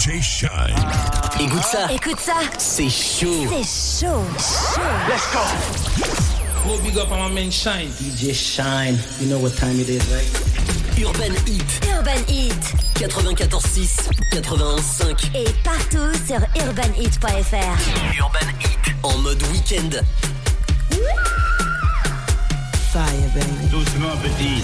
DJ Shine. Écoute ça. Écoute ça. C'est chaud. C'est chaud. Chaud. Let's go. Gros big up on my man Shine. DJ Shine. You know what time it is, right? Urban Heat. Urban Heat. 94.6, 91.5. Et partout sur urbanheat.fr. Urban Heat. En mode week-end. Fire, baby. Doucement, petit.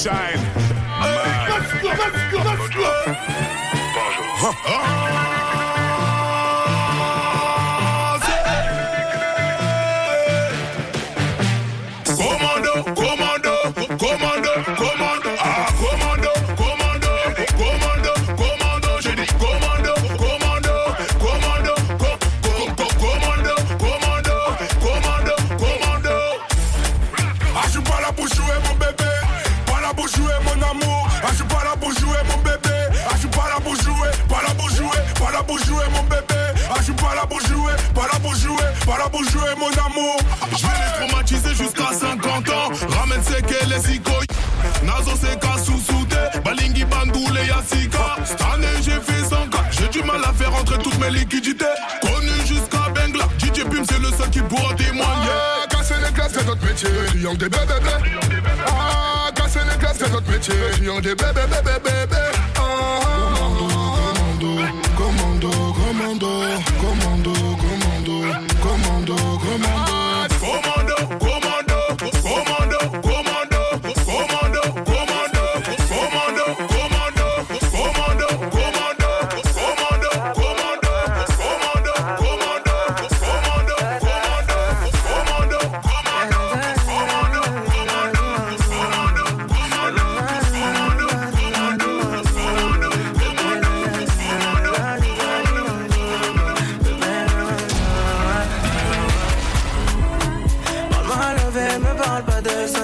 Shine. Go, let's go, let's. Commando, commando, commando, commando, ah, commando, commando, commando, commando, j'ai dit commando, commando, commando, co- co- co- commando, commando, commando, commando. Mon jouer mon amour. Ah, je suis pas là pour jouer mon bébé, ah, je suis pas là pour jouer, pas là pour jouer, pas là pour jouer mon bébé. Ah, je suis pas là pour jouer, pas là pour jouer, pas là pour jouer mon amour. Je vais les traumatiser jusqu'à 50 ans. Ramène c'est que les zikoy. Nazo c'est qu'à sous-souté. Balingi Bandoule Yassika. Cette année j'ai fait 100 cas. J'ai du mal à faire rentrer toutes mes liquidités. Connu jusqu'à Bengla. DJ Pim c'est le seul qui pourra témoigner. Ah, casser les glaces, c'est notre métier. Triangle des bébés, bébés. Ah, c'est notre métier. Client des bébés, bébés, bébés. Oh, oh, oh,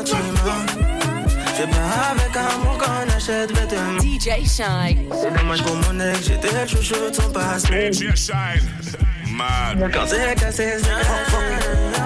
gentiment. C'est bien avec amour qu'on achète vêtements. DJ Shine. C'est dommage pour mon ex, j'étais chouchou de son passé. DJ Shine. Mad. Quand c'est cassé, c'est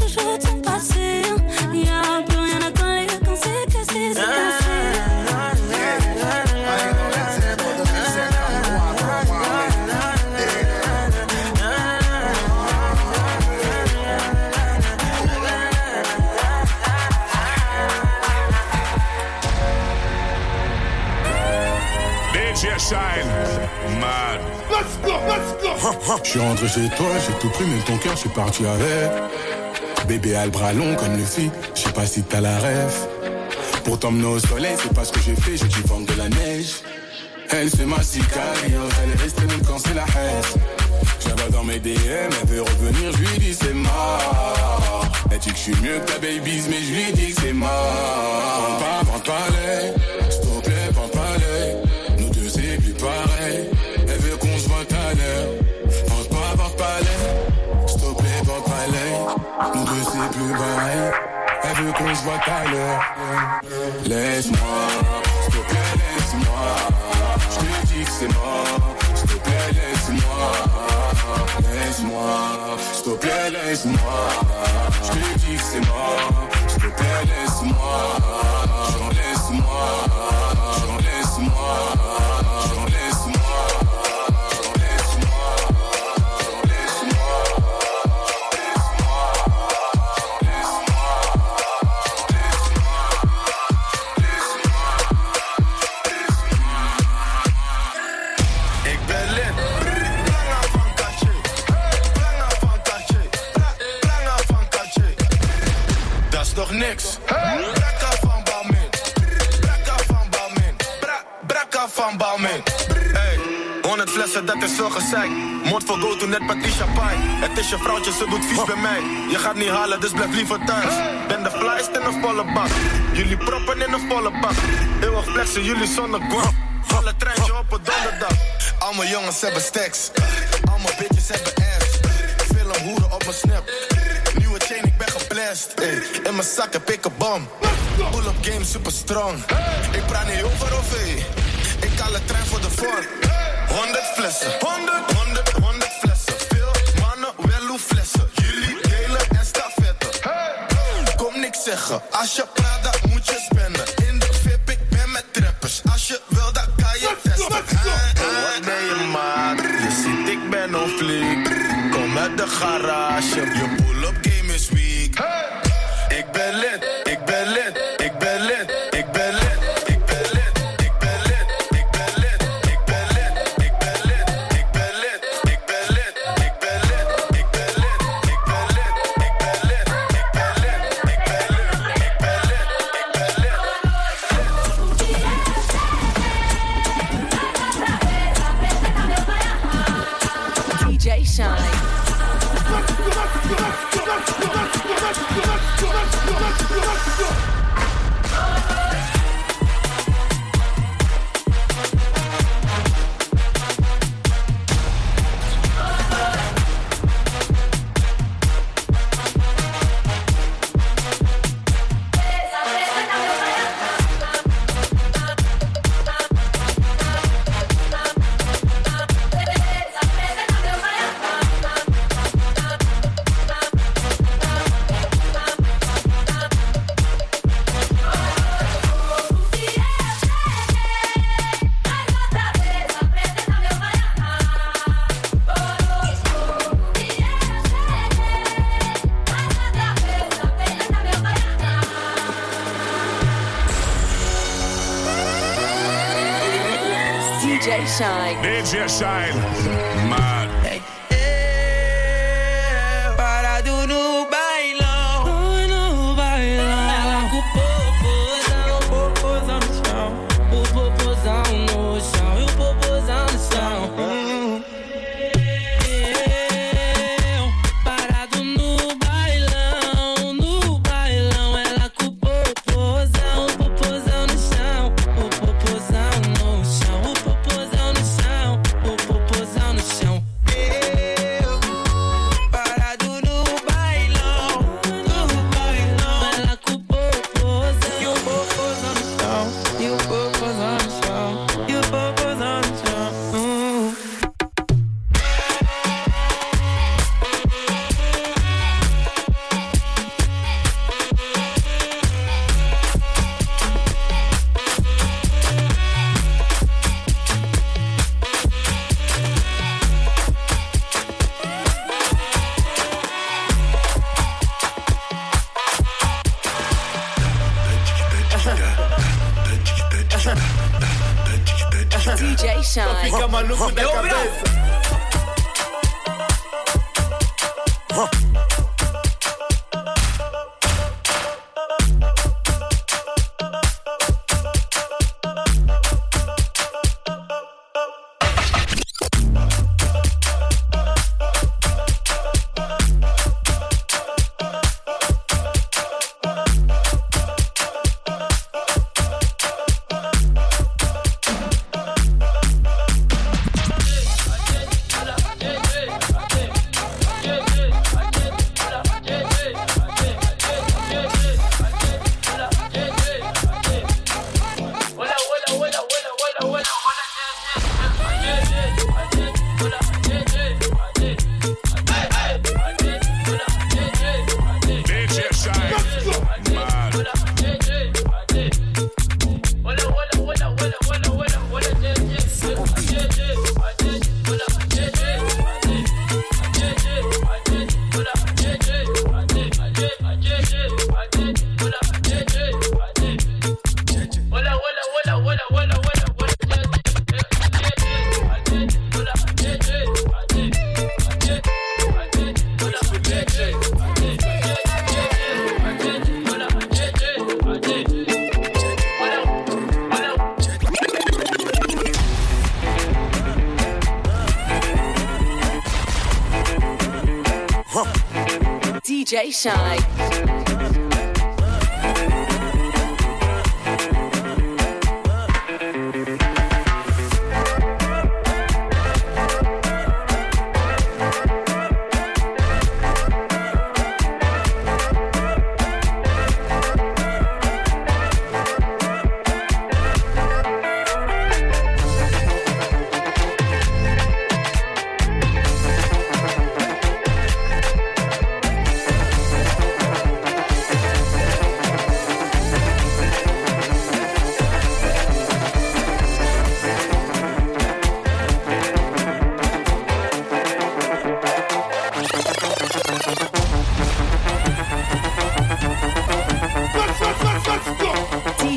Toujours passé. Y'a plus rien à coller quand c'est cassé, c'est cassé. DJ Shine. Mad. Let's go, let's go. Je suis rentré chez toi, j'ai tout pris, même ton cœur, je suis parti avec. Bébé a le bras long comme le fit, je sais pas si t'as la ref. Pour t'emmener au soleil, c'est pas ce que j'ai fait, j'ai dû vendre de la neige. Elle c'est ma sicario, elle est restée même quand c'est la haine. Vois dans mes DM, elle veut revenir, je lui dis c'est mort. Elle dit que je suis mieux que ta babies, mais je lui dis que c'est mort. Pas, pas à l'heure. Laisse-moi, s'il te plaît, laisse-moi. Je te dis que c'est mort, s'il te plaît, laisse-moi. Laisse-moi, s'il te plaît, laisse-moi. Je te dis que c'est mort, s'il te plaît, laisse-moi. Laisse-moi, mij. Je gaat niet halen, dus blijf liever thuis. Ben de flyest in een volle bak. Jullie proppen in een volle bak. Eeuwig flexen, jullie zonder guap. Alle treintje op een donderdag. Al mijn jongens hebben stacks. Al mijn bitches hebben ass. Film hoeren op mijn snap. Nieuwe chain, ik ben geblest. In mijn zak heb ik een bom. Pull-up game super strong. Ik praat niet over of Ik haal de trein voor de vorm. 100 flessen. 100, 100, 100 flessen. Veel mannen, wel hoe flessen. Zeggen. Als je praat, dan moet je spenden. In de VIP, ik ben met trappers. Als je wil, dan kan je testen. Wat ben je maat? Je ziet, ik ben op fleek. Kom uit de garage. Je pull-up shine. Needs shine. My DJ Shine. Fica maluco da cabeça.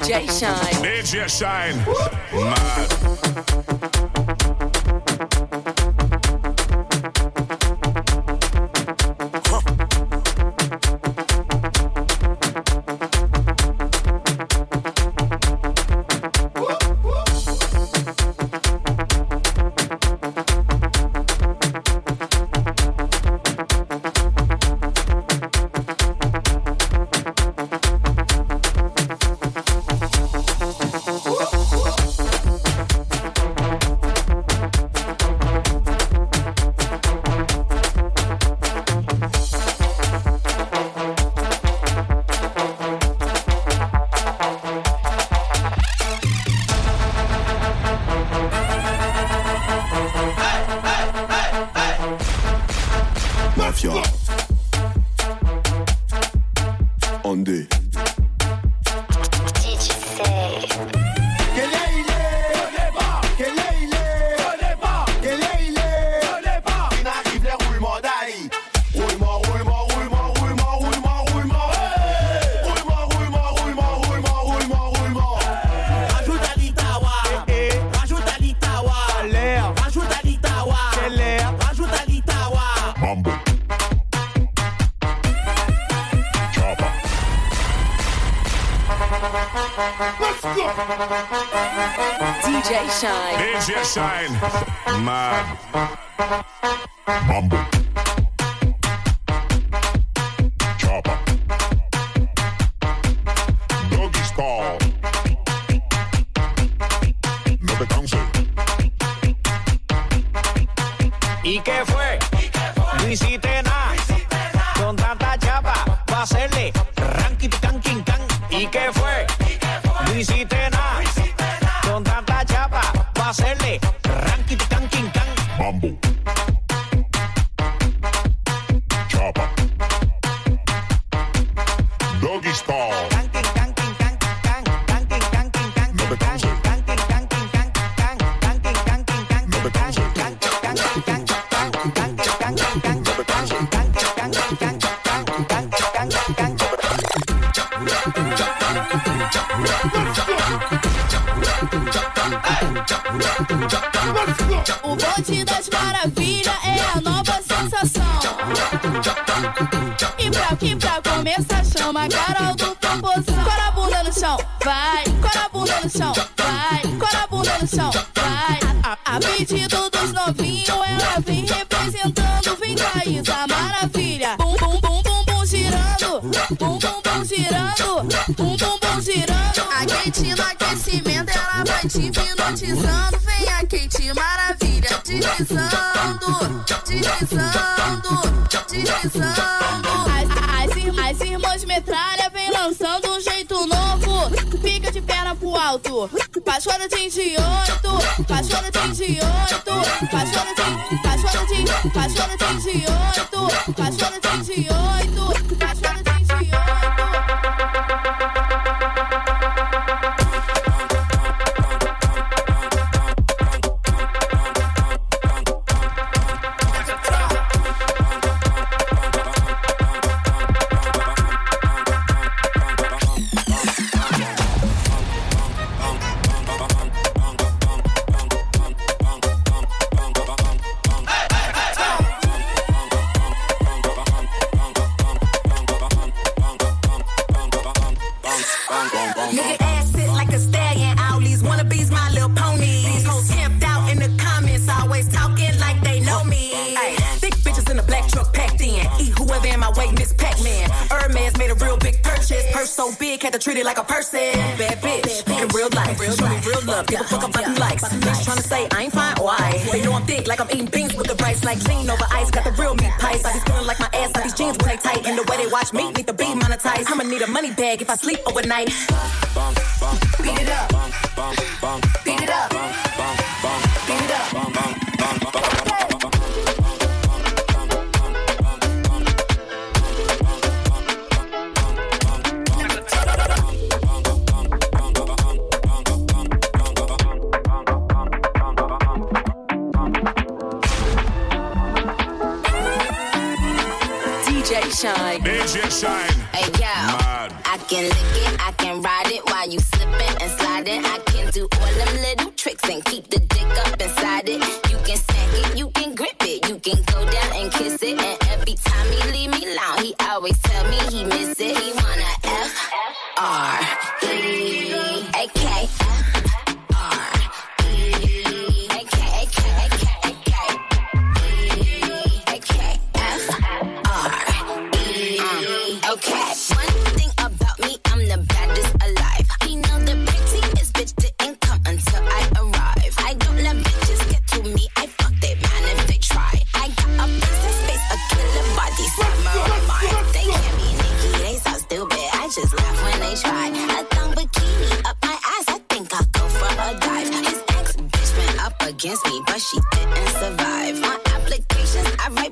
DJ Shine. DJ Shine. Mad. DJ Shine. DJ Shine. Mad. Mambo. Chopper. Doggy style. No te canses. ¿Y qué fue? No hiciste nada. Con tanta chapa, va a hacerle ranking, can, king, can. ¿Y qué fue? Hacerle O bonde das maravilhas é a nova sensação. E pra, e pra começar, chama a Carol do Popozão. Cora a bunda no chão, vai. Cora a bunda no chão, vai. Cora a bunda no chão, vai. A, a, a pedido dos novinhos, ela vem representando. Vem cá, Isa Maravilha. Bum, bum, bum, bum, bum, girando. Bum, girando. Bum, bum, bum, girando. A Kate no aquecimento, ela vai te hipnotizando. Vem a Kate Maravilha, deslizando. Deslizando, deslizando. As, as, as irmãs metralha vem lançando um jeito novo. Fica de perna pro alto. Paixona de 28, paixona de 28, paixona de, paixona de, paixona de 28, paixona de 28, paixona de 28. Like lean over ice, got the real meat pies. I be feeling like my ass, like these jeans play tight. And the way they watch me, need to be monetized. I'ma need a money bag if I sleep overnight. Beat it up. Beat it up. Shine. DJ Shine. Hey yo, Mad. I can lick it, I can ride it while you slipping and sliding. I just laugh when they try. A thong bikini up my ass, I think I'll go for a dive. His ex bitch went up against me, but she didn't survive. On applications, I write